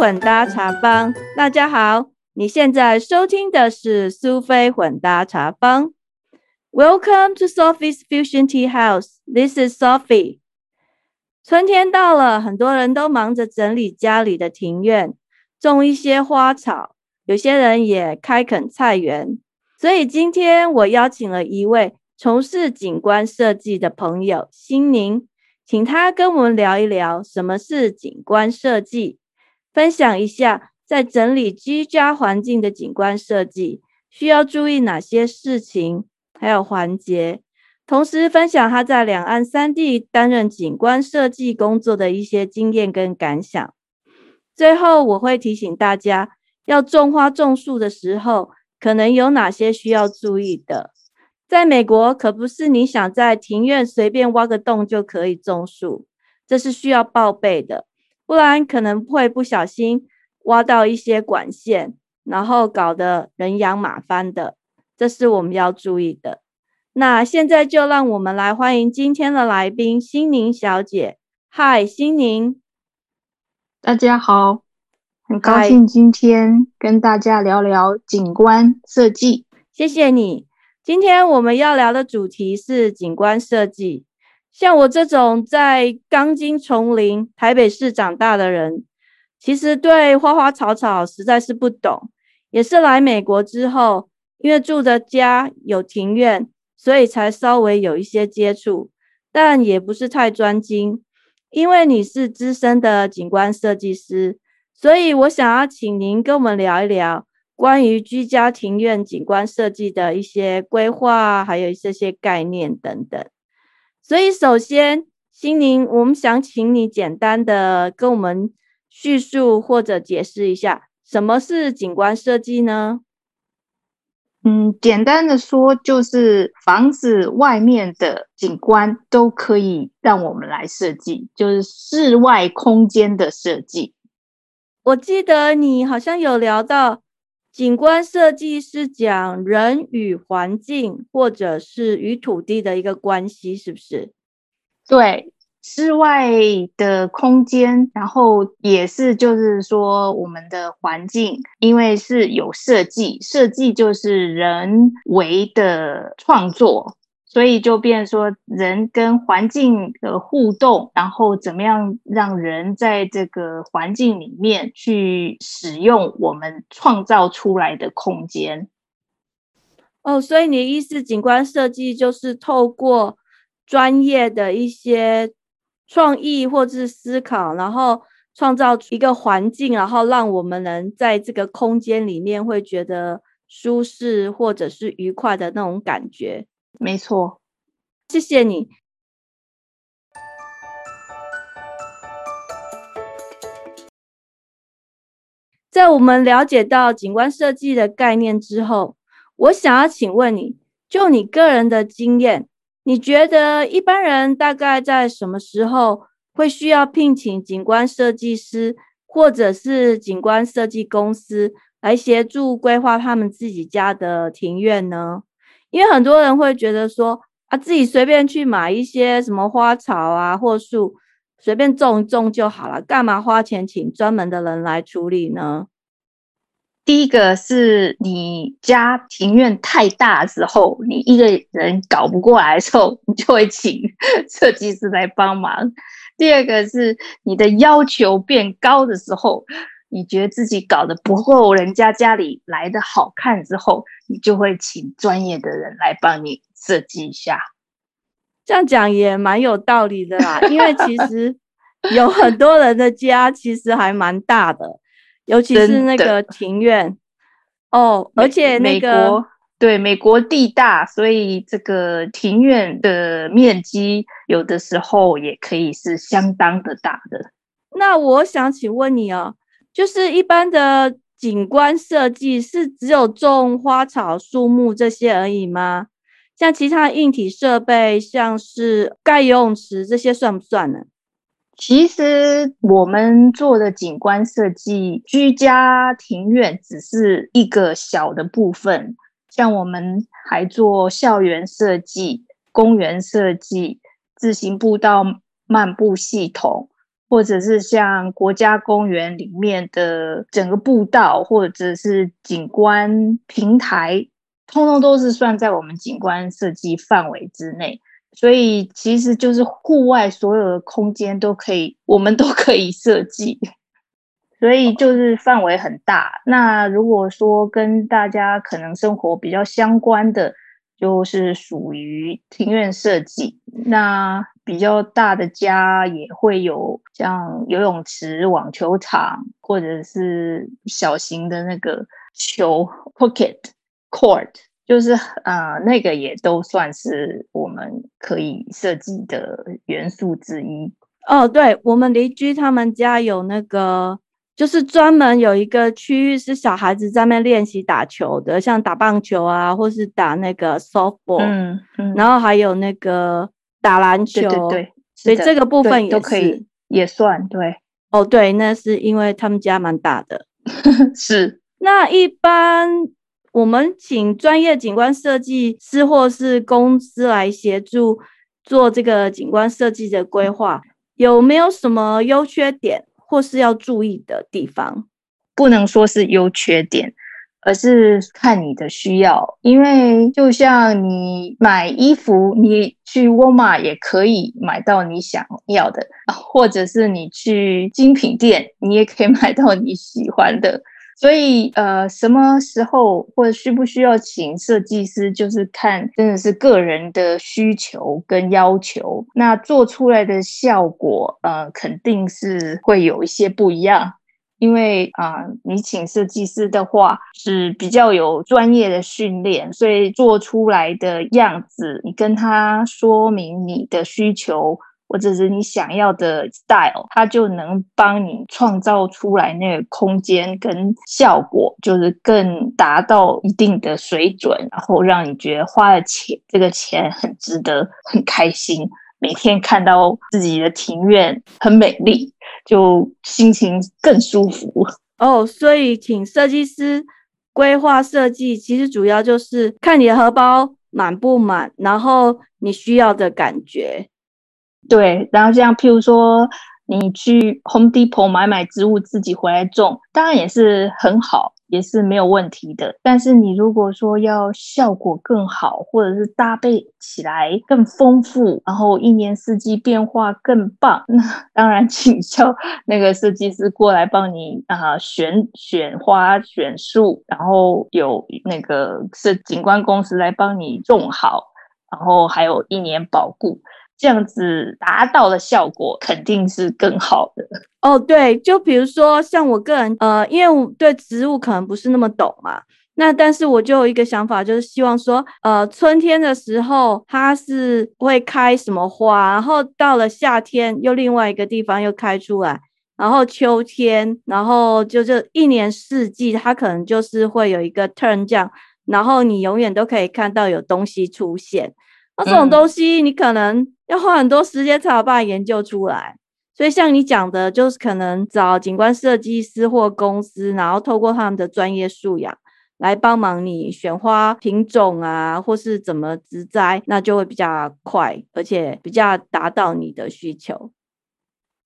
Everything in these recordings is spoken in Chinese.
混搭茶坊，大家好，你现在收听的是苏菲混搭茶坊。Welcome to Sophie's Fusion Tea House. This is Sophie. 春天到了，很多人都忙着整理家里的庭院，种一些花草，有些人也开垦菜园。所以今天我邀请了一位从事景观设计的朋友心宁，请他跟我们聊一聊什么是景观设计，分享一下在整理居家环境的景观设计需要注意哪些事情，还有环节。同时分享他在两岸三地担任景观设计工作的一些经验跟感想。最后我会提醒大家，要种花种树的时候。可能有哪些需要注意的？在美国，可不是你想在庭院随便挖个洞就可以种树，这是需要报备的，不然可能会不小心挖到一些管线，然后搞得人仰马翻的，这是我们要注意的。那现在就让我们来欢迎今天的来宾，心宁小姐。嗨，心宁，大家好。很高兴今天跟大家聊聊景观设计。谢谢你。今天我们要聊的主题是景观设计。像我这种在钢筋丛林台北市长大的人，其实对花花草草实在是不懂。也是来美国之后，因为住的家有庭院，所以才稍微有一些接触，但也不是太专精。因为你是资深的景观设计师。所以我想要请您跟我们聊一聊关于居家庭院景观设计的一些规划，还有这些概念等等。所以首先，心灵，我们想请你简单的跟我们叙述或者解释一下，什么是景观设计呢？嗯，简单的说，就是房子外面的景观都可以让我们来设计，就是室外空间的设计。我记得你好像有聊到，景观设计是讲人与环境，或者是与土地的一个关系，是不是？对，室外的空间，然后也是就是说我们的环境，因为是有设计，设计就是人为的创作。所以就变说，人跟环境的互动，然后怎么样让人在这个环境里面去使用我们创造出来的空间。哦，所以你的意思，景观设计就是透过专业的一些创意或者是思考，然后创造一个环境，然后让我们能在这个空间里面会觉得舒适或者是愉快的那种感觉。没错，谢谢你。在我们了解到景观设计的概念之后，我想要请问你，就你个人的经验，你觉得一般人大概在什么时候会需要聘请景观设计师，或者是景观设计公司来协助规划他们自己家的庭院呢？因为很多人会觉得说啊，自己随便去买一些什么花草啊或树，随便种一种就好了，干嘛花钱请专门的人来处理呢？第一个是你家庭院太大之后，你一个人搞不过来的时候，你就会请 设计师来帮忙。第二个是你的要求变高的时候。你觉得自己搞得不够人家家里来的好看之后，你就会请专业的人来帮你设计一下。这样讲也蛮有道理的啦，因为其实 有很多人的家其实还蛮大的，尤其是那个庭院哦，而且那个对美国地大，所以这个庭院的面积有的时候也可以是相当的大的。那我想请问你哦。就是一般的景观设计是只有种花草树木这些而已吗？像其他硬体设备，像是盖游泳池这些算不算呢？其实我们做的景观设计，居家庭院只是一个小的部分，像我们还做校园设计、公园设计、自行步道漫步系统。或者是像国家公园里面的整个步道，或者是景观平台，通通都是算在我们景观设计范围之内。所以其实就是户外所有的空间都可以，我们都可以设计。所以就是范围很大。那如果说跟大家可能生活比较相关的，就是属于庭院设计。那比较大的家也会有像游泳池、网球场，或者是小型的那个球 （pocket court），就是呃，那个也都算是我们可以设计的元素之一。哦，对，我们邻居他们家有那个，就是专门有一个区域是小孩子在那练习打球的，像打棒球啊，或是打那个 softball，嗯嗯，然后还有那个。打篮球，对对对，所以这个部分都可以也算对。哦，对，那是因为他们家蛮大的。是。那一般我们请专业景观设计师或是公司来协助做这个景观设计的规划，有没有什么优缺点或是要注意的地方？不能说是优缺点。而是看你的需要，因为就像你买衣服，你去沃尔玛也可以买到你想要的，或者是你去精品店，你也可以买到你喜欢的。所以，呃，什么时候或者需不需要请设计师，就是看真的是个人的需求跟要求，那做出来的效果，呃，肯定是会有一些不一样。因为啊，你请设计师的话是比较有专业的训练，所以做出来的样子，你跟他说明你的需求或者是你想要的 style，它就能帮你创造出来那个空间跟效果，就是更达到一定的水准，然后让你觉得花了钱，这个钱很值得，很开心。每天看到自己的庭院很美丽，就心情更舒服哦。所以，请设计师规划设计，其实主要就是看你的荷包满不满，然后你需要的感觉。对，然后像譬如说。你去 Home Depot 买买植物，自己回来种，当然也是很好，也是没有问题的。但是你如果说要效果更好，或者是搭配起来更丰富，然后一年四季变化更棒，那 当然请教 那个设计师过来帮你啊选选花选树，然后有那个是景观公司来帮你种好，然后还有一年保固。这样子达到的效果肯定是更好的哦。对，就比如说像我个人，呃，因为我对植物可能不是那么懂嘛，那但是我就有一个想法，就是希望说，呃，春天的时候它是会开什么花，然后到了夏天又另外一个地方又开出来，然后秋天，然后就这一年四季它可能就是会有一个 turn 这样，然后你永远都可以看到有东西出现。那这种东西你可能。要花很多时间才有办法研究出来，所以像你讲的，就是可能找景观设计师或公司，然后透过他们的专业素养来帮忙你选花品种啊，或是怎么植栽，那就会比较快，而且比较达到你的需求。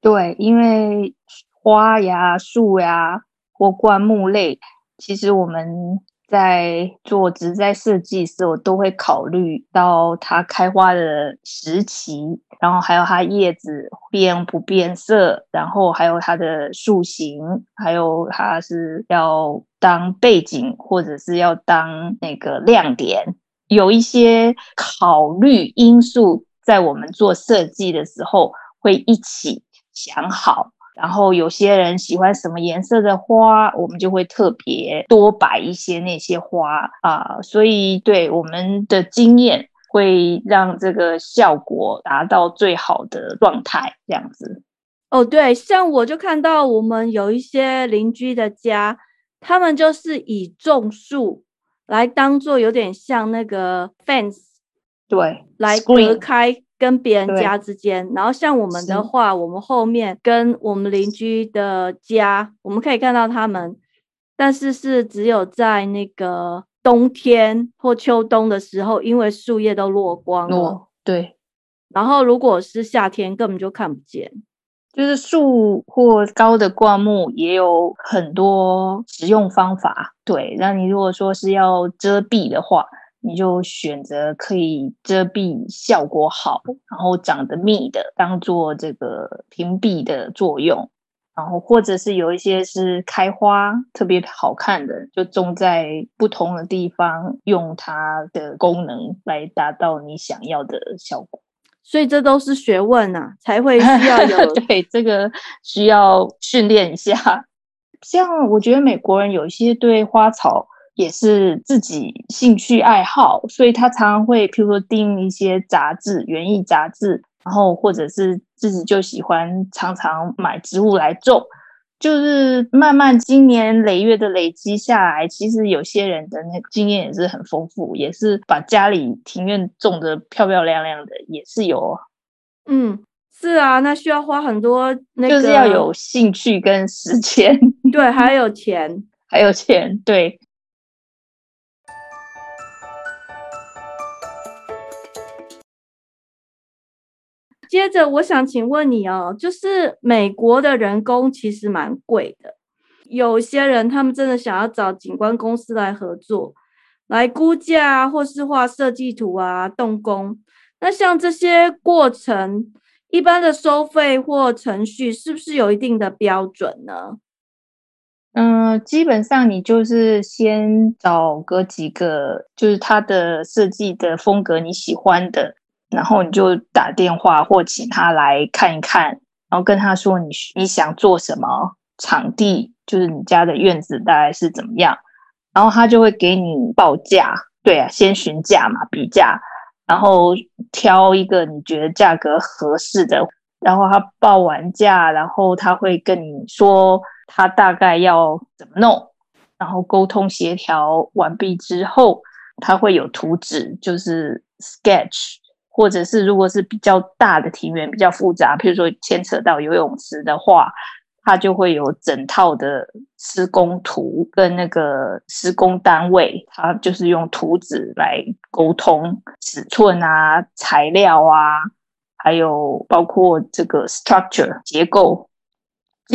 对，因为花呀、树呀或灌木类，其实我们。在做植栽设计时，我都会考虑到它开花的时期，然后还有它叶子变不变色，然后还有它的树形，还有它是要当背景或者是要当那个亮点，有一些考虑因素在我们做设计的时候会一起想好。然后有些人喜欢什么颜色的花，我们就会特别多摆一些那些花啊。所以对我们的经验，会让这个效果达到最好的状态。这样子哦，对，像我就看到我们有一些邻居的家，他们就是以种树来当做有点像那个 fence，对，来隔开。跟别人家之间，然后像我们的话，我们后面跟我们邻居的家，我们可以看到他们，但是是只有在那个冬天或秋冬的时候，因为树叶都落光了。对。然后如果是夏天，根本就看不见。就是树或高的灌木也有很多使用方法。对，那你如果说是要遮蔽的话，你就选择可以遮蔽效果好，然后长得密的，当做这个屏蔽的作用。然后或者是有一些是开花特别好看的，就种在不同的地方，用它的功能来达到你想要的效果。所以这都是学问呐，才会需要有 对这个需要训练一下。像我觉得美国人有一些对花草也是自己兴趣爱好，所以他常常会譬如说订一些杂志，园艺杂志。然后，或者是自己就喜欢常常买植物来种，就是慢慢经年累月的累积下来，其实有些人的那个经验也是很丰富，也是把家里庭院种的漂漂亮亮的，也是有。嗯，是啊，那需要花很多，那就是要有兴趣跟时间，对，还有 钱，还有钱，对。接着，我想请问你哦，就是美国的人工其实蛮贵的，有些人他们真的想要找景观公司来合作，来估价或是画设计图啊，动工。那像这些过程，一般的收费或程序是不是有一定的标准呢？嗯，基本上你就是先找个几个，就是他的设计的风格你喜欢的。然后你就打电话或请他来看一看，然后跟他说你你想做什么场地，就是你家的院子大概是怎么样，然后他就会给你报价。对啊，先询价嘛，比价，然后挑一个你觉得价格合适的，然后他报完价，然后他会跟你说他大概要怎么弄，然后沟通协调完毕之后，他会有图纸，就是 sketch。或者是如果是比较大的庭园比较复杂，譬如说牵扯到游泳池的话，它就会有整套的施工图跟那个施工单位，它就是用图纸来沟通尺寸啊、材料啊，还有包括这个 structure 结构。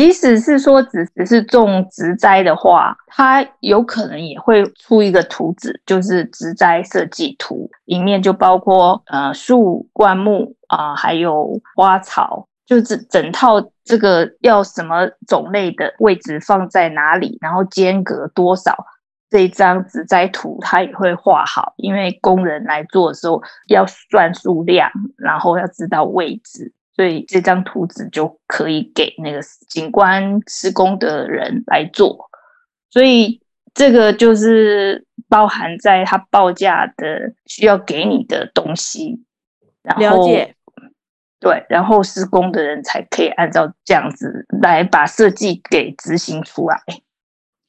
即使是说只只是种植栽的话，它有可能也会出一个图纸，就是植栽设计图，里面就包括呃树、灌木啊，还有花草，就是整套这个要什么种类的位置放在哪里，然后间隔多少，这一张植栽图它也会画好，因为工人来做的时候要算数量，然后要知道位置。所以这张图纸就可以给那个景观施工的人来做，所以这个就是包含在他报价的需要给你的东西。了解。对，然后施工的人才可以按照这样子来把设计给执行出来。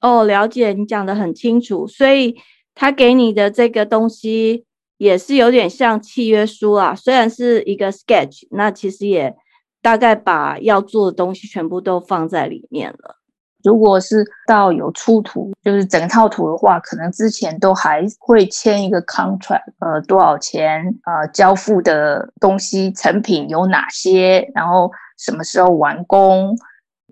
哦，了解，你讲的很清楚。所以他给你的这个东西。也是有点像契约书啊，虽然是一个 sketch，那其实也大概把要做的东西全部都放在里面了。如果是到有出图，就是整套图的话，可能之前都还会签一个 contract，呃，多少钱，呃，交付的东西成品有哪些，然后什么时候完工。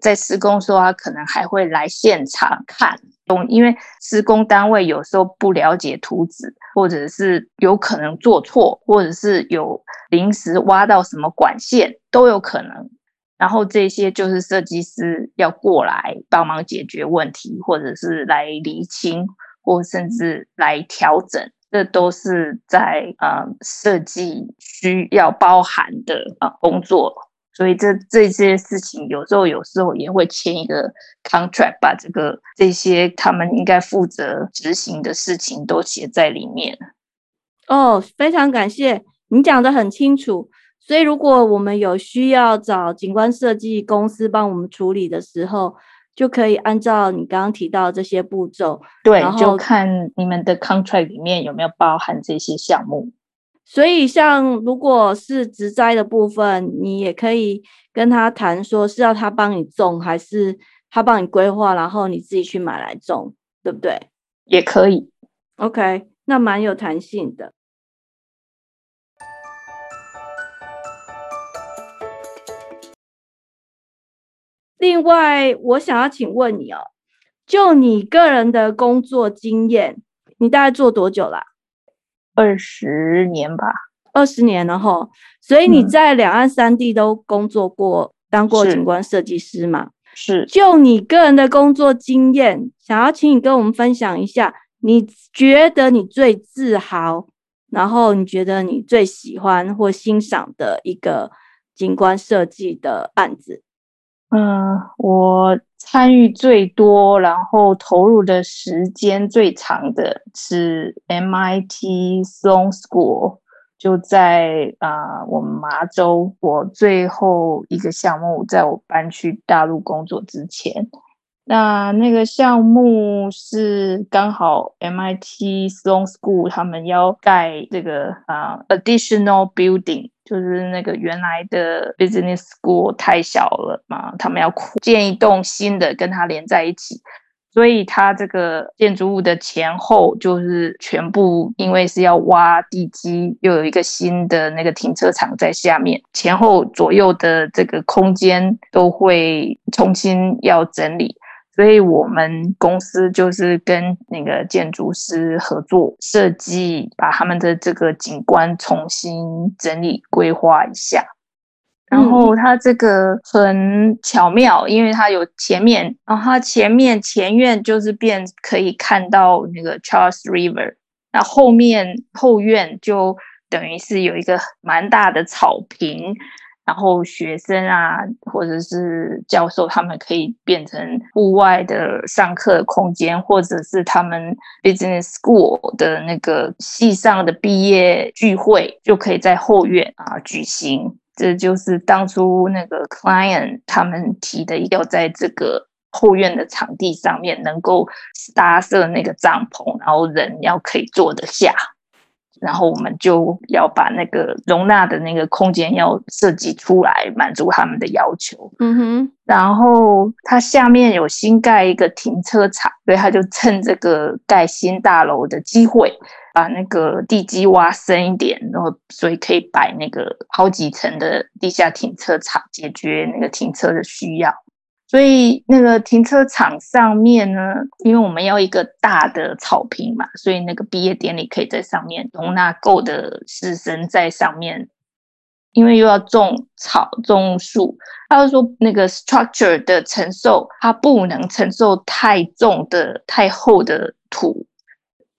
在施工时候，他可能还会来现场看，因为施工单位有时候不了解图纸，或者是有可能做错，或者是有临时挖到什么管线都有可能。然后这些就是设计师要过来帮忙解决问题，或者是来厘清，或甚至来调整，这都是在呃设计需要包含的啊工作。所以这这些事情有时候有时候也会签一个 contract，把这个这些他们应该负责执行的事情都写在里面。哦，非常感谢你讲的很清楚。所以如果我们有需要找景观设计公司帮我们处理的时候，就可以按照你刚刚提到这些步骤，对，就看你们的 contract 里面有没有包含这些项目。所以，像如果是植栽的部分，你也可以跟他谈，说是要他帮你种，还是他帮你规划，然后你自己去买来种，对不对？也可以。OK，那蛮有弹性的。另外，我想要请问你哦，就你个人的工作经验，你大概做多久啦？二十年吧，二十年了哈。所以你嗯在两岸三地都工作过，当过景观设计师嘛？是就你个人的工作经验，想要请你跟我们分享一下，你觉得你最自豪，然后你觉得你最喜欢或欣赏的一个景观设计的案子。嗯，我参与最多，然后投入的时间最长的是 MIT Sloan School，就在啊、我们麻州。我最后一个项目，在我搬去大陆工作之前，那那个项目是刚好 MIT Sloan School 他们要盖这个啊、additional building，就是那个原来的 business school 太小了嘛，他们要建一栋新的跟它连在一起。所以它这个建筑物的前后就是全部，因为是要挖地基，又有一个新的那个停车场在下面，前后左右的这个空间都会重新要整理。所以我们公司就是跟那个建筑师合作设计，把他们的这个景观重新整理规划一下。然后它这个很巧妙，因为它有前面，然后它前面前院就是变可以看到那个 Charles River，那后面后院就等于是有一个蛮大的草坪，然后学生啊或者是教授他们可以变成户外的上课空间，或者是他们 business school 的那个系上的毕业聚会，就可以在后院啊举行。这就是当初那个 client 他们提的，要在这个后院的场地上面能够搭设那个帐篷，然后人要可以坐得下，然后我们就要把那个容纳的那个空间要设计出来，满足他们的要求。嗯哼，然后它下面有新盖一个停车场，所以他就趁这个盖新大楼的机会，把那个地基挖深一点，然后所以可以摆那个好几层的地下停车场，解决那个停车的需要。所以那个停车场上面呢，因为我们要一个大的草坪嘛，所以那个毕业典礼可以在上面容纳够的师生在上面，因为又要种草种树，他就说那个 structure 的承受，它不能承受太重的、太厚的土。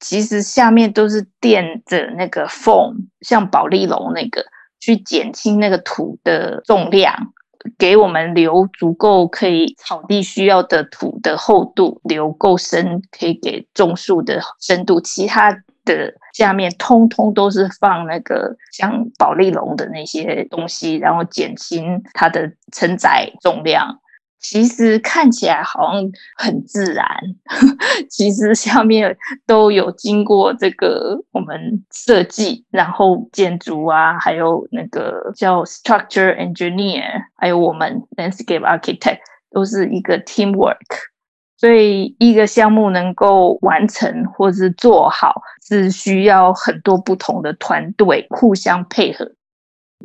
其实下面都是垫着那个 foam，像保丽龙那个，去减轻那个土的重量，给我们留足够可以草地需要的土的厚度，留够深，可以给种树的深度。其他的下面通通都是放那个像保利龙的那些东西，然后减轻它的承载重量。其实看起来好像很自然，其实下面都有经过这个我们设计，然后建筑啊，还有那个叫 structure engineer，还有我们 landscape architect 都是一个 teamwork。所以一个项目能够完成或是做好，是需要很多不同的团队互相配合。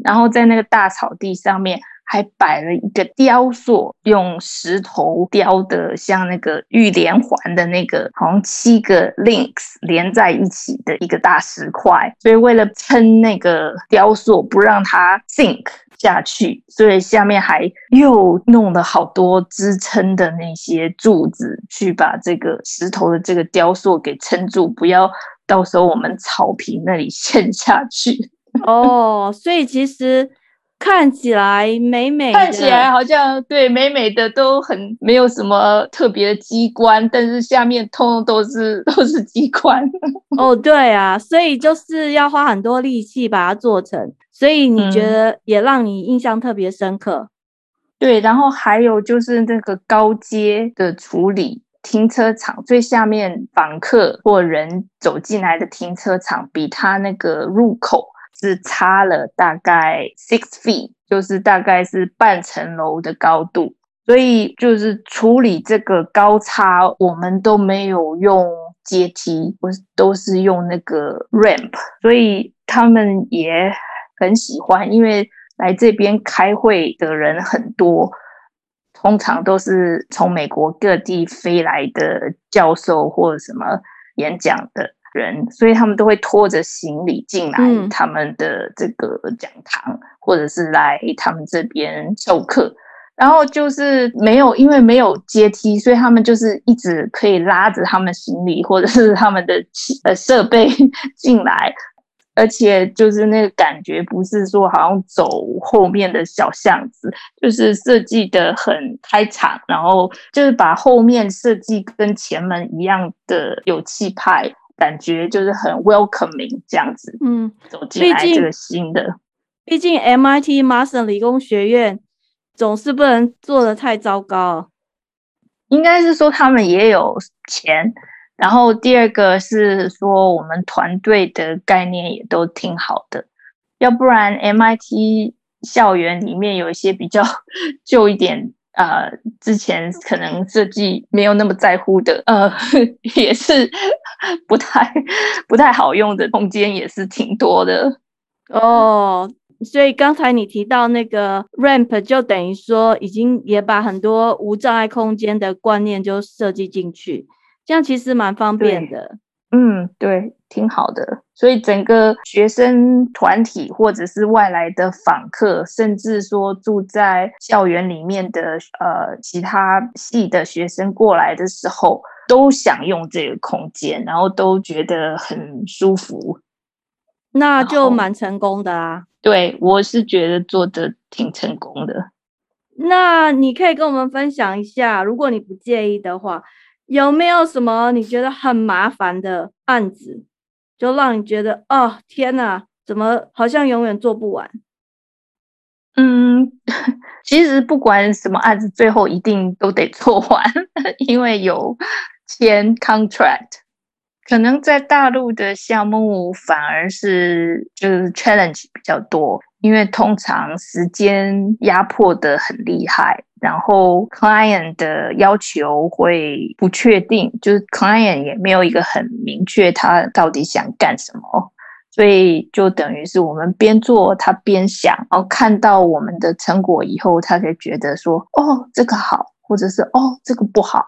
然后在那个大草地上面还摆了一个雕塑，用石头雕的，像那个玉连环的那个，好像七个 links 连在一起的一个大石块。所以为了撑那个雕塑，不让它 sink 下去，所以下面还又弄了好多支撑的那些柱子，去把这个石头的这个雕塑给撑住，不要到时候我们草坪那里陷下去。哦，所以其实看起来美美的，看起来好像对美美的都很没有什么特别的机关，但是下面通通都是 都是机关。哦，对啊，所以就是要花很多力气把它做成，所以你觉嗯得也让你印象特别深刻。对，然后还有就是那个高阶的处理。停车场最下面，访客或人走进来的停车场，比它那个入口是差了大概 six feet，就是大概是半层楼的高度。所以就是处理这个高差，我们都没有用阶梯，我都是用那个 ramp，所以他们也很喜欢，因为来这边开会的人很多，通常都是从美国各地飞来的教授或者什么演讲的人，所以他们都会拖着行李进来他们的这个讲堂，或者是来他们这边授课。然后就是没有，因为没有阶梯，所以他们就是一直可以拉着他们行李或者是他们的呃设备 进来。而且就是那个感觉，不是说好像走后面的小巷子，就是设计的很开场，然后就是把后面设计跟前门一样的有气派，感觉就是很 welcoming 这样子。嗯，走进来这个新的，毕竟 MIT 麻省理工学院总是不能做的太糟糕。应该是说他们也有钱。然后第二个是说，我们团队的概念也都挺好的，要不然 MIT 校园里面有一些比较 旧一点，呃，之前可能设计没有那么在乎的，呃，也是不太不太好用的空间，也是挺多的哦。所以刚才你提到那个 ramp，就等于说已经也把很多无障碍空间的观念就设计进去。这样其实蛮方便的，嗯，对，挺好的。所以整个学生团体或者是外来的访客，甚至说住在校园里面的呃其他系的学生过来的时候，都想用这个空间，然后都觉得很舒服，那就蛮成功的啊。对，我是觉得做的挺成功的。那你可以跟我们分享一下，如果你不介意的话。有没有什么你觉得很麻烦的案子，就让你觉得哦天哪，怎么好像永远做不完？嗯，其实不管什么案子，最后一定都得做完，因为有签 contract。可能在大陆的项目反而是就是 challenge 比较多，因为通常时间压迫的很厉害。然后 client 的要求会不确定，就是 client 也没有一个很明确他到底想干什么，所以就等于是我们边做他边想，然后看到我们的成果以后，他才觉得说哦这个好，或者是哦这个不好，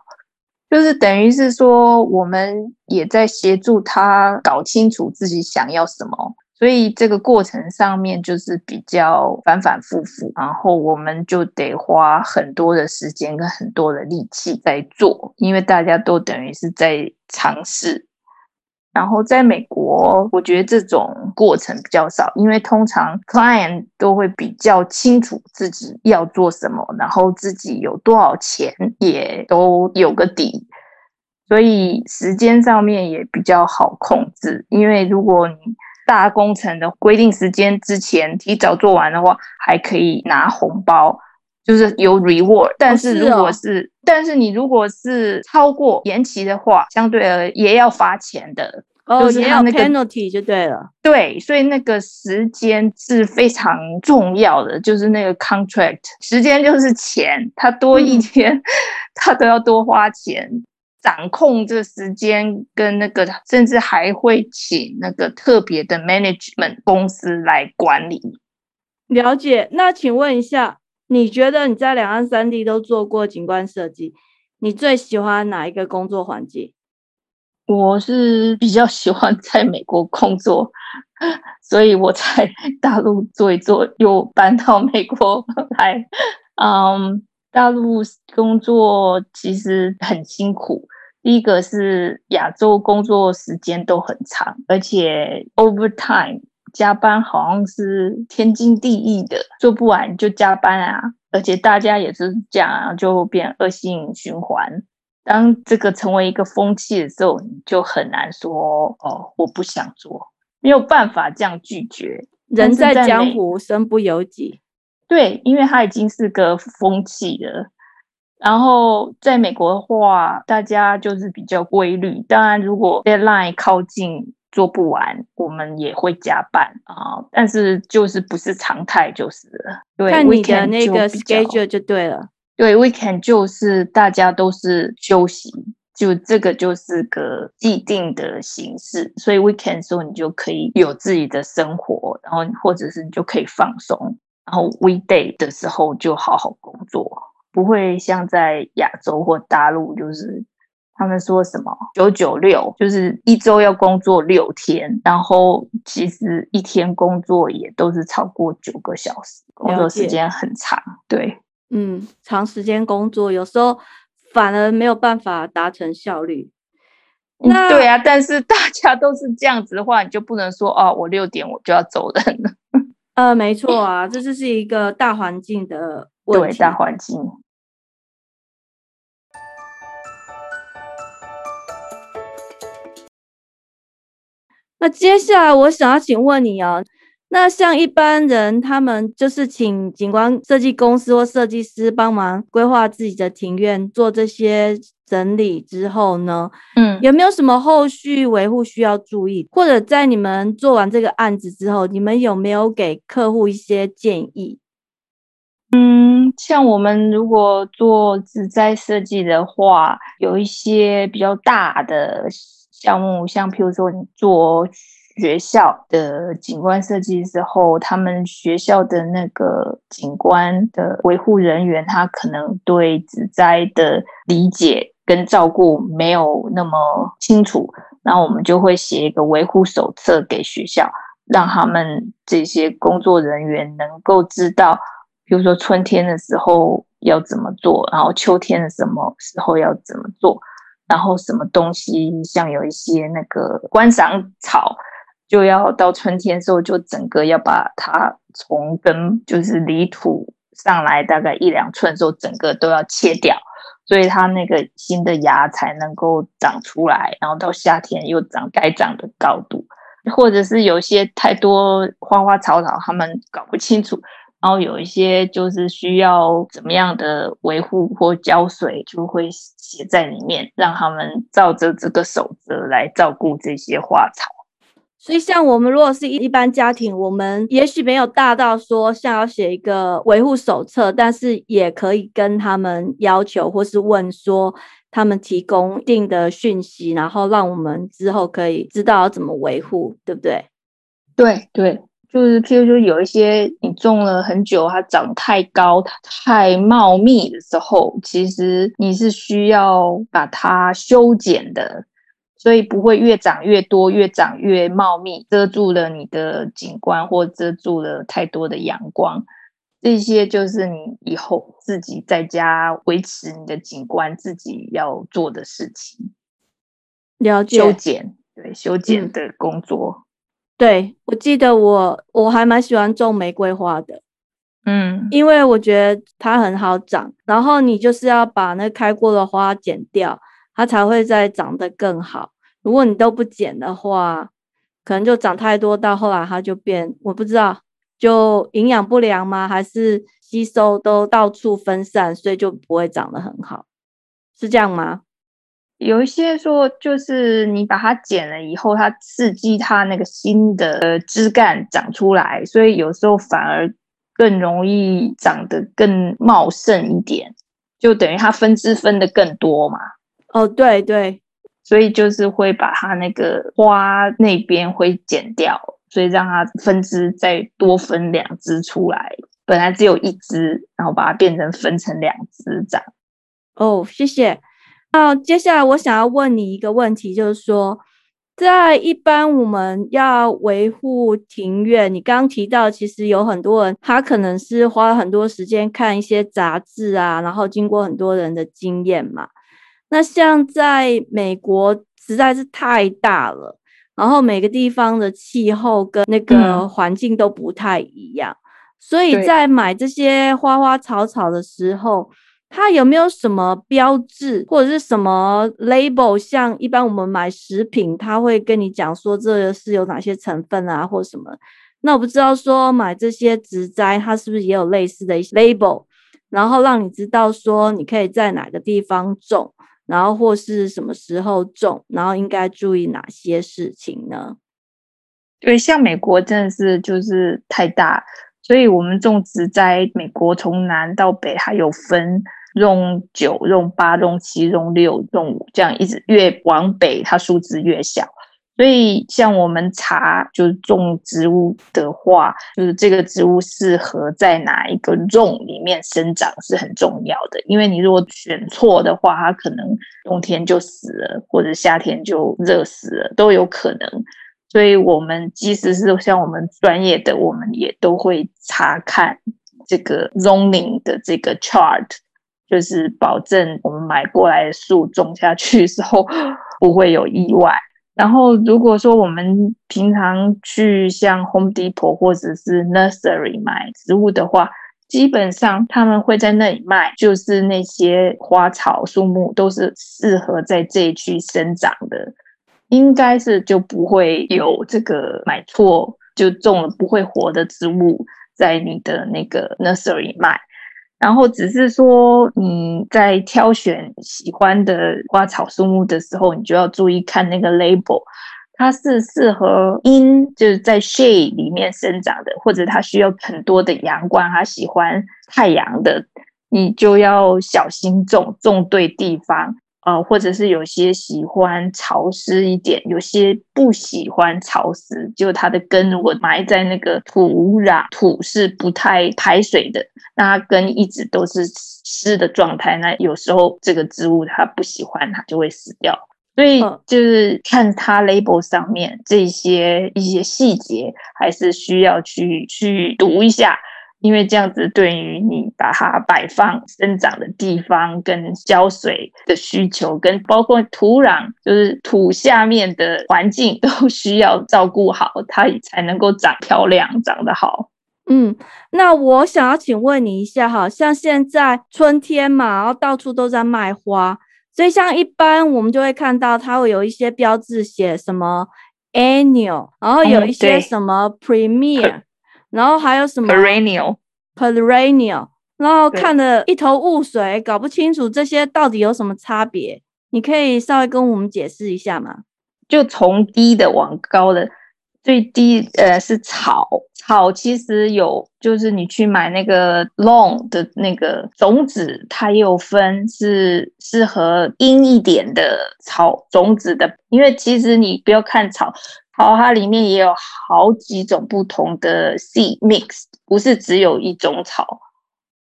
就是等于是说我们也在协助他搞清楚自己想要什么。所以这个过程上面就是比较反反复复，然后我们就得花很多的时间跟很多的力气在做，因为大家都等于是在尝试。然后在美国，我觉得这种过程比较少，因为通常 client 都会比较清楚自己要做什么，然后自己有多少钱也都有个底，所以时间上面也比较好控制。因为如果你大工程的规定时间之前提早做完的话，还可以拿红包，就是有 reward。但是如果是，但是你如果是超过延期的话，相对而也要罚钱的。哦，也要 penalty 就对了。对，所以那个时间是非常重要的，就是那个 contract 时间就是钱，他多一天，他都要多花钱。掌控这时间跟那个，甚至还会请那个特别的 management 公司来管理。了解。那请问一下，你觉得你在两岸三地都做过景观设计，你最喜欢哪一个工作环境？我是比较喜欢在美国工作，所以我在大陆做一做，又搬到美国来。嗯。大陆工作其实很辛苦。第一个是亚洲工作时间都很长，而且 overtime 加班好像是天经地义的，做不完就加班啊。而且大家也是这样，就变恶性循环。当这个成为一个风气的时候，你就很难说哦，我不想做，没有办法这样拒绝。人在江湖，身不由己。对，因为它已经是个风气了。然后在美国的话，大家就是比较规律。当然，如果 deadline 靠近做不完，我们也会加班啊。但是就是不是常态，就是。对，看你的那个 schedule 就对了。对，weekend 就是大家都是休息，就这个就是个既定的形式。所以 weekend 时候你就可以有自己的生活，然后或者是你就可以放松。然后 weekday 的时候就好好工作，不会像在亚洲或大陆，就是他们说什么九九六，就是一周要工作六天，然后其实一天工作也都是超过九个小时，工作时间很长。对，嗯，长时间工作有时候反而没有办法达成效率。那对啊，但是大家都是这样子的话，你就不能说哦，我六点我就要走人了。呃，没错啊，这就是一个大环境的问题。大环境。那接下来我想要请问你啊，那像一般人，他们就是请景观设计公司或设计师帮忙规划自己的庭院，做这些。整理之后呢，嗯，有没有什么后续维护需要注意？或者在你们做完这个案子之后，你们有没有给客户一些建议？嗯，像我们如果做植栽设计的话，有一些比较大的项目，像譬如说你做。学校的景观设计之后，他们学校的那个景观的维护人员，他可能对植栽的理解跟照顾没有那么清楚，那我们就会写一个维护手册给学校，让他们这些工作人员能够知道，比如说春天的时候要怎么做，然后秋天的什么时候要怎么做，然后什么东西像有一些那个观赏草。就要到春天的时候，就整个要把它从根，就是离土上来大概一两寸的时候，整个都要切掉，所以它那个新的芽才能够长出来，然后到夏天又长该长的高度。或者是有些太多花花草草，他们搞不清楚，然后有一些就是需要怎么样的维护或浇水，就会写在里面，让他们照着这个守则来照顾这些花草。所以，像我们如果是一般家庭，我们也许没有大到说像要写一个维护手册，但是也可以跟他们要求或是问说，他们提供一定的讯息，然后让我们之后可以知道要怎么维护，对不对？对对，就是譬如说有一些你种了很久，它长太高、太茂密的时候，其实你是需要把它修剪的。所以不会越长越多，越长越茂密，遮住了你的景观，或遮住了太多的阳光。这些就是你以后自己在家维持你的景观自己要做的事情。了解修剪，对修剪的工作。对我记得我我还蛮喜欢种玫瑰花的，嗯，因为我觉得它很好长。然后你就是要把那开过的花剪掉。它才会再长得更好。如果你都不剪的话，可能就长太多，到后来它就变，我不知道，就营养不良吗？还是吸收都到处分散，所以就不会长得很好，是这样吗？有一些说，就是你把它剪了以后，它刺激它那个新的枝干长出来，所以有时候反而更容易长得更茂盛一点，就等于它分支分的更多嘛。哦，对对，所以就是会把它那个花那边会剪掉，所以让它分支再多分两支出来。本来只有一支，然后把它变成分成两支长。哦，谢谢。那接下来我想要问你一个问题，就是说，在一般我们要维护庭院，你刚刚提到，其实有很多人他可能是花了很多时间看一些杂志啊，然后经过很多人的经验嘛。那像在美国实在是太大了，然后每个地方的气候跟那个环境都不太一样，所以在买这些花花草草的时候，它有没有什么标志或者是什么 label？像一般我们买食品，他会跟你讲说这是有哪些成分啊，或什么？那我不知道说买这些植栽，它是不是也有类似的一些 label，然后让你知道说你可以在哪个地方种。然后或是什么时候种，然后应该注意哪些事情呢？对，像美国真的是就是太大，所以我们种植在美国从南到北还有分，用九、用八、用七、用六、用五，这样一直越往北它数字越小，所以，像我们查就是种植物的话，就是这个植物适合在哪一个 zone 里面生长是很重要的。因为你如果选错的话，它可能冬天就死了，或者夏天就热死了，都有可能。所以我们即使是像我们专业的，我们也都会查看这个 zoning 的这个 chart，就是保证我们买过来的树种下去时候 不会有意外。然后，如果说我们平常去像 Home Depot 或者是 Nursery 买植物的话，基本上他们会在那里卖，就是那些花草树木都是适合在这一区生长的，应该是就不会有这个买错就种了不会活的植物在你的那个 Nursery 卖。然后只是说，你在挑选喜欢的花草树木的时候，你就要注意看那个 label，它是适合 in 就是在 shade 里面生长的，或者它需要很多的阳光，它喜欢太阳的，你就要小心种，种对地方。呃，或者是有些喜欢潮湿一点，有些不喜欢潮湿，就它的根如果埋在那个土壤，土是不太排水的，那它根一直都是湿的状态，那有时候这个植物它不喜欢，它就会死掉。所以就是看它 label 上面这些一些细节，还是需要去去读一下。因为这样子，对于你把它摆放生长的地方、跟浇水的需求、跟包括土壤，就是土下面的环境，都需要照顾好，它才能够长漂亮、长得好。嗯，那我想要请问你一下，哈，像现在春天嘛，然后到处都在卖花，所以像一般我们就会看到它会有一些标志写什么 annual，然后有一些什么 premier。然后还有什么 perennial，perennial，然后看得一头雾水，搞不清楚这些到底有什么差别。你可以稍微跟我们解释一下吗？就从低的往高的，最低呃是草，草其实有，就是你去买那个 long 的那个种子，它也有分是适合阴一点的草种子的，因为其实你不要看草。好，它里面也有好几种不同的 seed mix，不是只有一种草。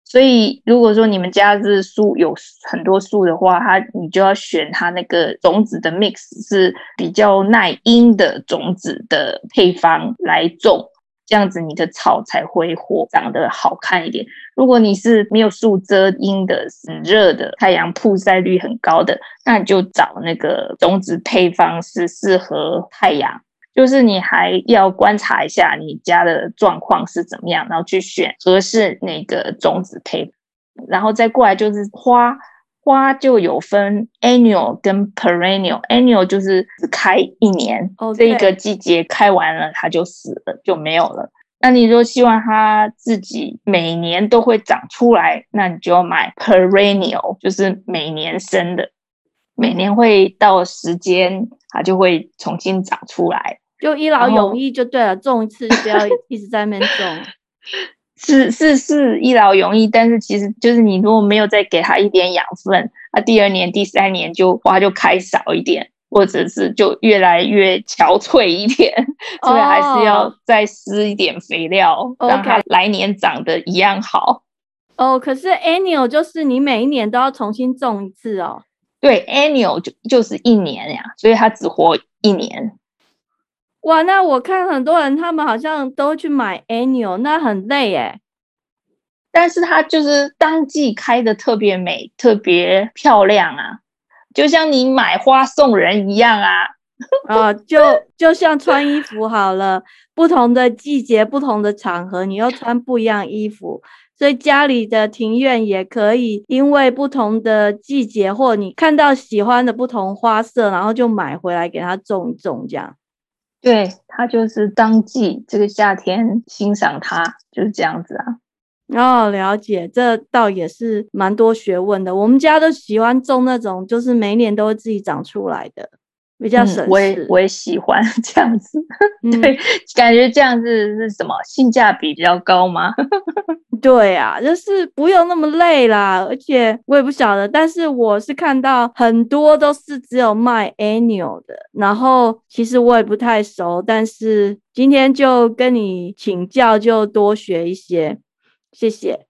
所以，如果说你们家是树有很多树的话，它你就要选它那个种子的 mix 是比较耐阴的种子的配方来种，这样子你的草才会活长得好看一点。如果你是没有树遮阴的、很热的、太阳曝晒率很高的，那你就找那个种子配方是适合太阳。就是你还要观察一下你家的状况是怎么样，然后去选合适那个种子配，然后再过来就是花花就有分 annual 跟 perennial，annual 就是只开一年，这一个季节开完了它就死了就没有了。那你如果希望它自己每年都会长出来，那你就要买 perennial，就是每年生的，每年会到时间它就会重新长出来。就一劳永逸就对了，种一次就不要一直在那边种。是是是，一劳永逸，但是其实就是你如果没有再给它一点养分，那第二年、第三年就花就开少一点，或者是就越来越憔悴一点，所以还是要再施一点肥料，让它来年长得一样好。哦，可是 annual 就是你每一年都要重新种一次哦。对，annual 就就是一年呀，所以它只活一年。哇，那我看很多人他们好像都去买 annual，那很累哎。但是它就是当季开的特别美，特别漂亮啊，就像你买花送人一样啊。啊，就就像穿衣服好了，不同的季节、不同的场合，你要穿不一样衣服。所以家里的庭院也可以，因为不同的季节或你看到喜欢的不同花色，然后就买回来给它种一种这样。对，它就是当季这个夏天欣赏它就是这样子啊。哦，了解，这倒也是蛮多学问的。我们家都喜欢种那种，就是每年都会自己长出来的，比较省事。我也我也喜欢 这样子，对，感觉这样子是什么性价比比较高吗？对啊，就是不用那么累啦，而且我也不晓得，但是我是看到很多都是只有卖 annual 的，然后其实我也不太熟，但是今天就跟你请教，就多学一些，谢谢。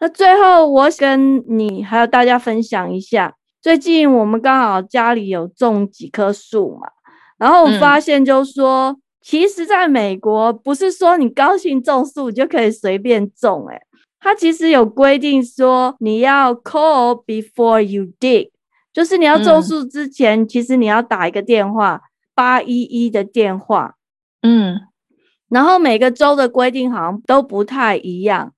那最后我跟你还有大家分享一下，最近我们刚好家里有种几棵树嘛。然后我发现，就说，其实在美国，不是说你高兴种树就可以随便种，诶它其实有规定说，你要 call before you dig，就是你要种树之前，其实你要打一个电话，八一一的电话，嗯，然后每个州的规定好像都不太一样，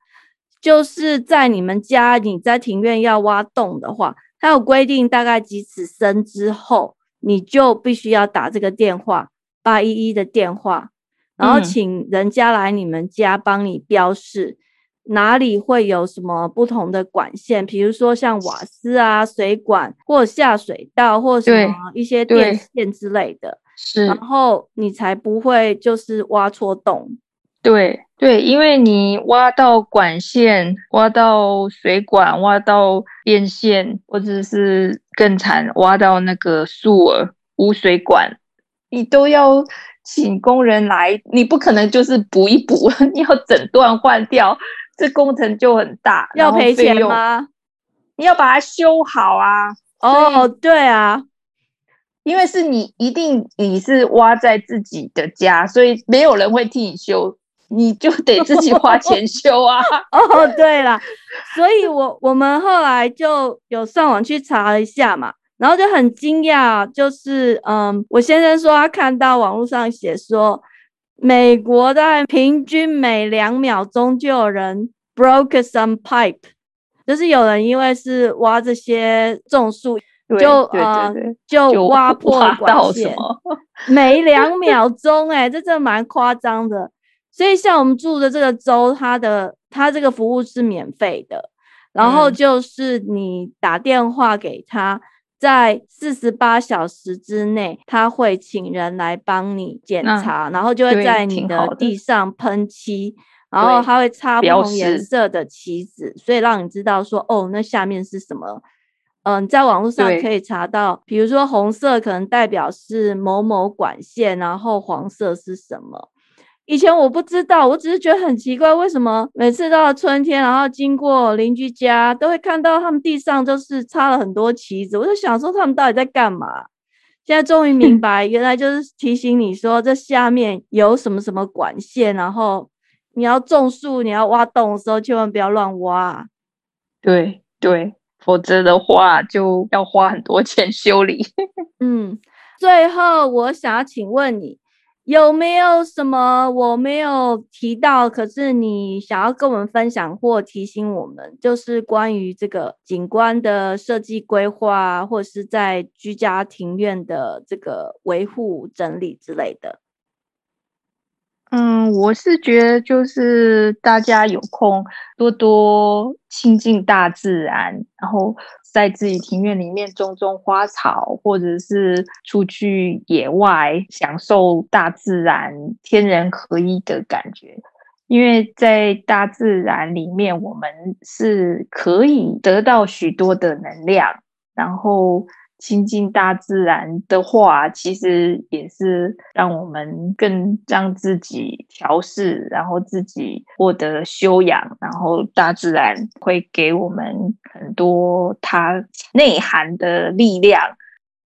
就是在你们家你在庭院要挖洞的话，它有规定大概几尺深之后。你就必须要打这个电话八一一的电话，然后请人家来你们家帮你标示哪里会有什么不同的管线，比如说像瓦斯啊、水管或下水道或什么一些电线之类的，是，然后你才不会就是挖错洞。对对，因为你挖到管线、挖到水管、挖到电线，或者是更惨，挖到那个树儿、污水管，你都要请工人来，你不可能就是补一补，你要整段换掉，这工程就很大，要赔钱吗？你要把它修好啊！哦，对啊，因为是你一定你是挖在自己的家，所以没有人会替你修。你就得自己花钱 修啊！哦，对了，所以我我们后来就有上网去查了一下嘛，然后就很惊讶，就是嗯，我先生说他看到网络上写说，美国在平均每两秒钟就有人 broke some pipe，就是有人因为是挖这些种树，就呃就挖破管线，每两秒钟，哎，这真的蛮夸张的。所以，像我们住的这个州，它的它这个服务是免费的，然后就是你打电话给他，在四十八小时之内，他会请人来帮你检查，然后就会在你的地上喷漆，然后他会插不同颜色的旗子，所以让你知道说，哦，那下面是什么？嗯，在网络上可以查到，比如说红色可能代表是某某管线，然后黄色是什么？以前我不知道，我只是觉得很奇怪，为什么每次到了春天，然后经过邻居家，都会看到他们地上就是插了很多旗子。我就想说，他们到底在干嘛？现在终于明 白，原来就是提醒你说，这下面有什么什么管线，然后你要种树，你要挖洞的时候，千万不要乱挖。对对，否则的话就要花很多钱修理。嗯，最后我想要请问你。有没有什么我没有提到，可是你想要跟我们分享或提醒我们，就是关于这个景观的设计规划，或是在居家庭院的这个维护整理之类的？嗯，我是觉得就是大家有空多多亲近大自然，然后。在自己庭院里面种种花草，或者是出去野外享受大自然天人合一的感觉。因为在大自然里面，我们是可以得到许多的能量，然后。亲近大自然的话，其实也是让我们更让自己调试，然后自己获得修养，然后大自然会给我们很多它内涵的力量，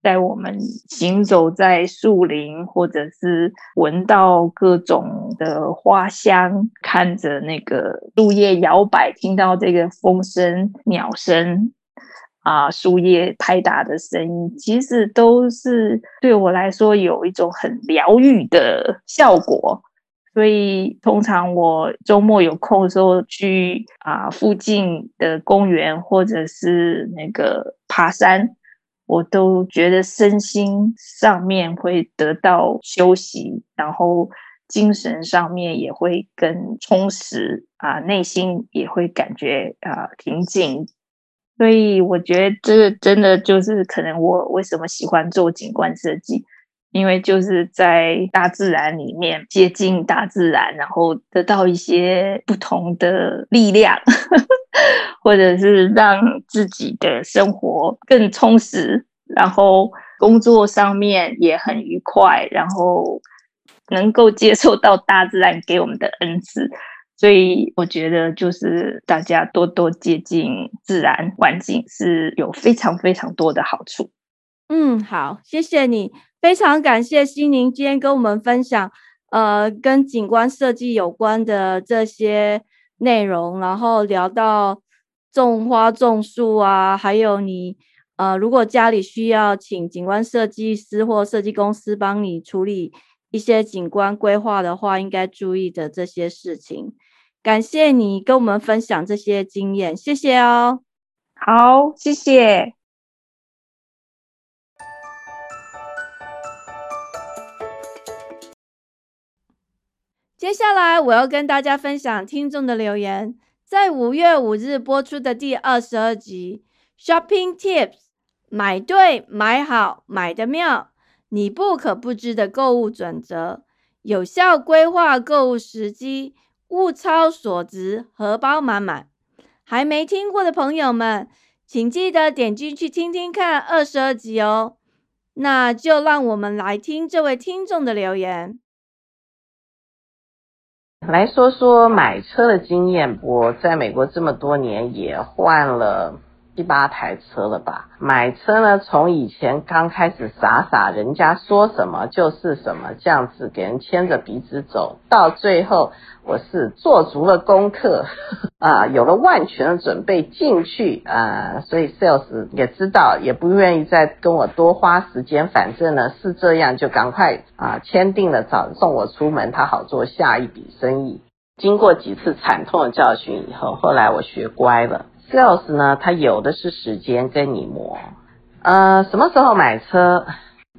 在我们行走在树林，或者是闻到各种的花香，看着那个树叶摇摆，听到这个风声、鸟声。啊，树叶拍打的声音，其实都是对我来说有一种很疗愈的效果。所以，通常我周末有空的时候去啊附近的公园或者是那个爬山，我都觉得身心上面会得到休息，然后精神上面也会更充实啊，内心也会感觉啊平静。所以我觉得这真的就是可能我为什么喜欢做景观设计，因为就是在大自然里面接近大自然，然后得到一些不同的力量，或者是让自己的生活更充实，然后工作上面也很愉快，然后能够接受到大自然给我们的恩赐。所以我觉得，就是大家多多接近自然环境是有非常非常多的好处。嗯，好，谢谢你，非常感谢心宁今天跟我们分享，呃，跟景观设计有关的这些内容，然后聊到种花种树啊，还有你，呃，如果家里需要请景观设计师或设计公司帮你处理一些景观规划的话，应该注意的这些事情。感谢你跟我们分享这些经验，谢谢哦。好，谢谢。接下来我要跟大家分享听众的留言，在五月五日播出的第二十二集《Shopping Tips》，买对、买好、买的妙，你不可不知的购物准则，有效规划购物时机。物超所值，荷包满满。还没听过的朋友们，请记得点进去听听看二十二集哦。那就让我们来听这位听众的留言，来说说买车的经验。我在美国这么多年，也换了。七八台车了吧？买车呢，从以前刚开始傻傻，人家说什么就是什么，这样子给人牵着鼻子走，到最后我是做足了功课 啊，有了万全的准备进去啊，所以 sales 也知道，也不愿意再跟我多花时间，反正呢是这样，就赶快啊签订了，早送我出门，他好做下一笔生意。经过几次惨痛的教训以后，后来我学乖了。Sales 呢，他有的是时间跟你磨，呃，什么时候买车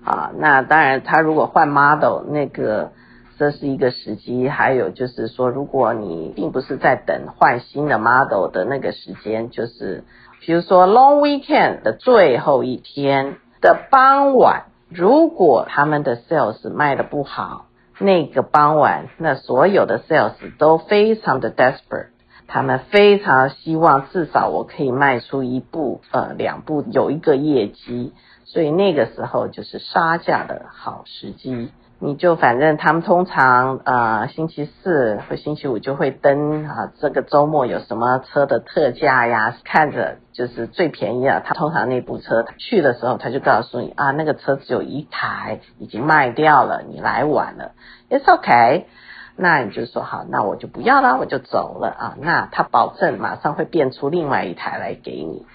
啊？那当然，他如果换 model，那个这是一个时机。还有就是说，如果你并不是在等换新的 model 的那个时间，就是比如说 long weekend 的最后一天的傍晚，如果他们的 sales 卖的不好，那个傍晚，那所有的 sales 都非常的 desperate。他们非常希望至少我可以卖出一部呃两部有一个业绩，所以那个时候就是杀价的好时机。你就反正他们通常呃星期四或星期五就会登啊这个周末有什么车的特价呀，看着就是最便宜啊。他通常那部车去的时候他就告诉你啊那个车只有一台已经卖掉了，你来晚了。It's okay。那你就说好，那我就不要了，我就走了啊。那他保证马上会变出另外一台来给你。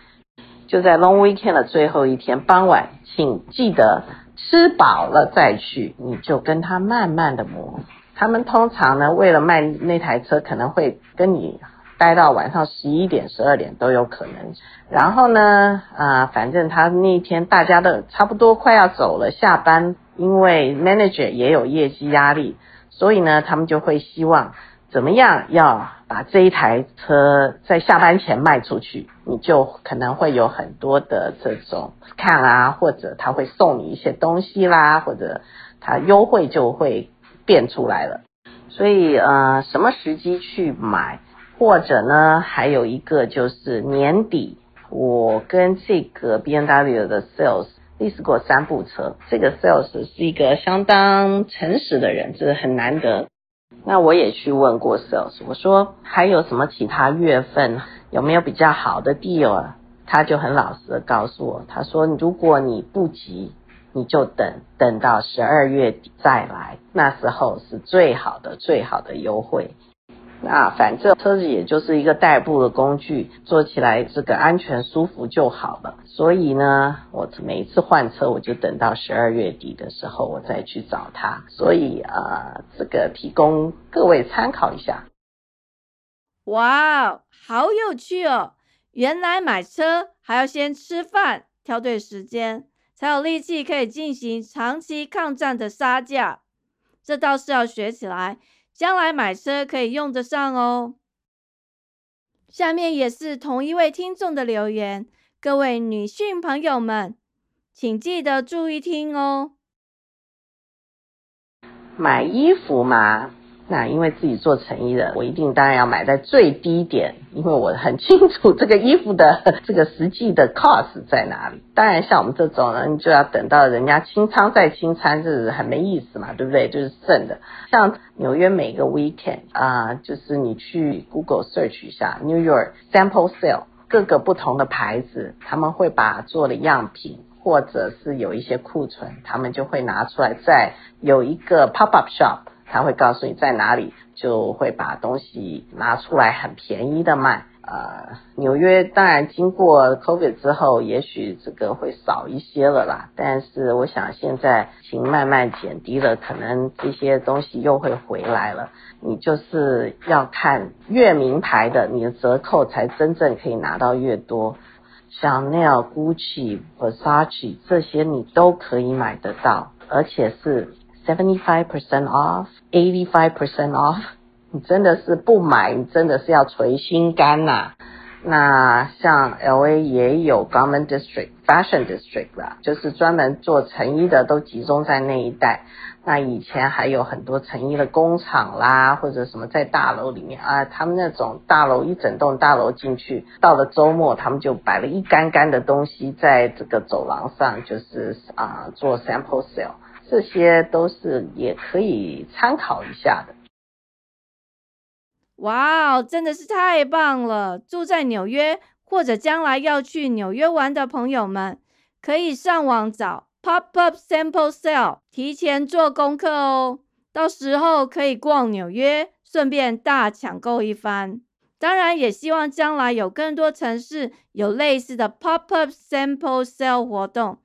就在 Long Weekend 的最后一天傍晚，请记得吃饱了再去。你就跟他慢慢的磨。他们通常呢，为了卖那台车，可能会跟你待到晚上十一点、十二点都有可能。然后呢，啊，反正他那一天大家都差不多快要走了，下班，因为 Manager 也有业绩压力。所以呢，他们就会希望怎么样要把这一台车在下班前卖出去，你就可能会有很多的这种看啊，或者他会送你一些东西啦，或者他优惠就会变出来了。所以呃，什么时机去买，或者呢，还有一个就是年底，我跟这个 B N W 的 sales。历史过三部车，这个 sales 是一个相当诚实的人，这是很难得。那我也去问过 sales，我说还有什么其他月份有没有比较好的 deal？他就很老实的告诉我，他说如果你不急，你就等等到十二月底再来，那时候是最好的最好的优惠。那反正车子也就是一个代步的工具，坐起来这个安全舒服就好了。所以呢，我每一次换车，我就等到十二月底的时候，我再去找他。所以啊，这个提供各位参考一下。哇，好有趣哦！原来买车还要先吃饭，挑对时间，才有力气可以进行长期抗战的杀价。这倒是要学起来。将来买车可以用得上哦。下面也是同一位听众的留言，各位女性朋友们，请记得注意听哦。买衣服嘛。那因为自己做成衣的，我一定当然要买在最低点，因为我很清楚这个衣服的 这个实际的 cost 在哪里。当然，像我们这种人，就要等到人家清仓再清仓，这是很没意思嘛，对不对？就是剩的。像纽约每个 weekend 啊，就是你去 Google search 一下 New York sample sale，各个不同的牌子，他们会把做的样品或者是有一些库存，他们就会拿出来，在有一个 pop up shop。他会告诉你在哪里，就会把东西拿出来很便宜的卖。呃，纽约当然经过 COVID 之后，也许这个会少一些了啦。但是我想现在情慢慢减低了，可能这些东西又会回来了。你就是要看越名牌的，你的折扣才真正可以拿到越多。像 Chanel、Gucci、Versace 这些你都可以买得到，而且是。Seventy-five percent off, eighty-five percent off，你真的是不买，你真的是要捶心肝呐。那像 L.A. 也有 Garment District, Fashion District 啦，就是专门做成衣的都集中在那一带。那以前还有很多成衣的工厂啦，或者什么在大楼里面啊，他们那种大楼一整栋大楼进去，到了周末他们就摆了一杆杆的东西在这个走廊上，就是啊做 sample sale。这些都是也可以参考一下的。哇哦，真的是太棒了！住在纽约或者将来要去纽约玩的朋友们，可以上网找 Pop Up Sample Sale，提前做功课哦。到时候可以逛纽约，顺便大抢购一番。当然，也希望将来有更多城市有类似的 Pop Up Sample Sale 活动。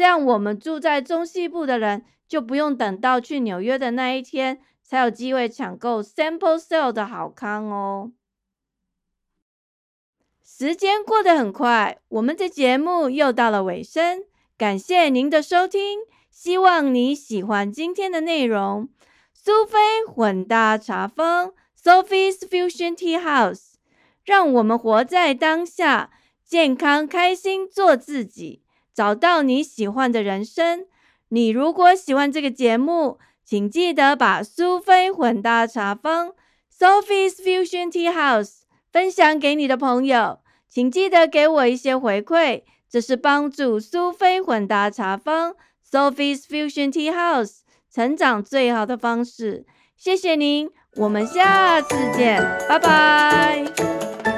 这样，我们住在中西部的人就不用等到去纽约的那一天，才有机会抢购 sample sale 的好康哦。时间过得很快，我们的节目又到了尾声。感谢您的收听，希望你喜欢今天的内容。苏菲混搭茶坊 （Sophie's Fusion Tea House），让我们活在当下，健康开心，做自己。找到你喜欢的人生。你如果喜欢这个节目，请记得把苏菲混搭茶坊 （Sophie's Fusion Tea House） 分享给你的朋友。请记得给我一些回馈，这是帮助苏菲混搭茶坊 （Sophie's Fusion Tea House） 成长最好的方式。谢谢您，我们下次见，拜拜。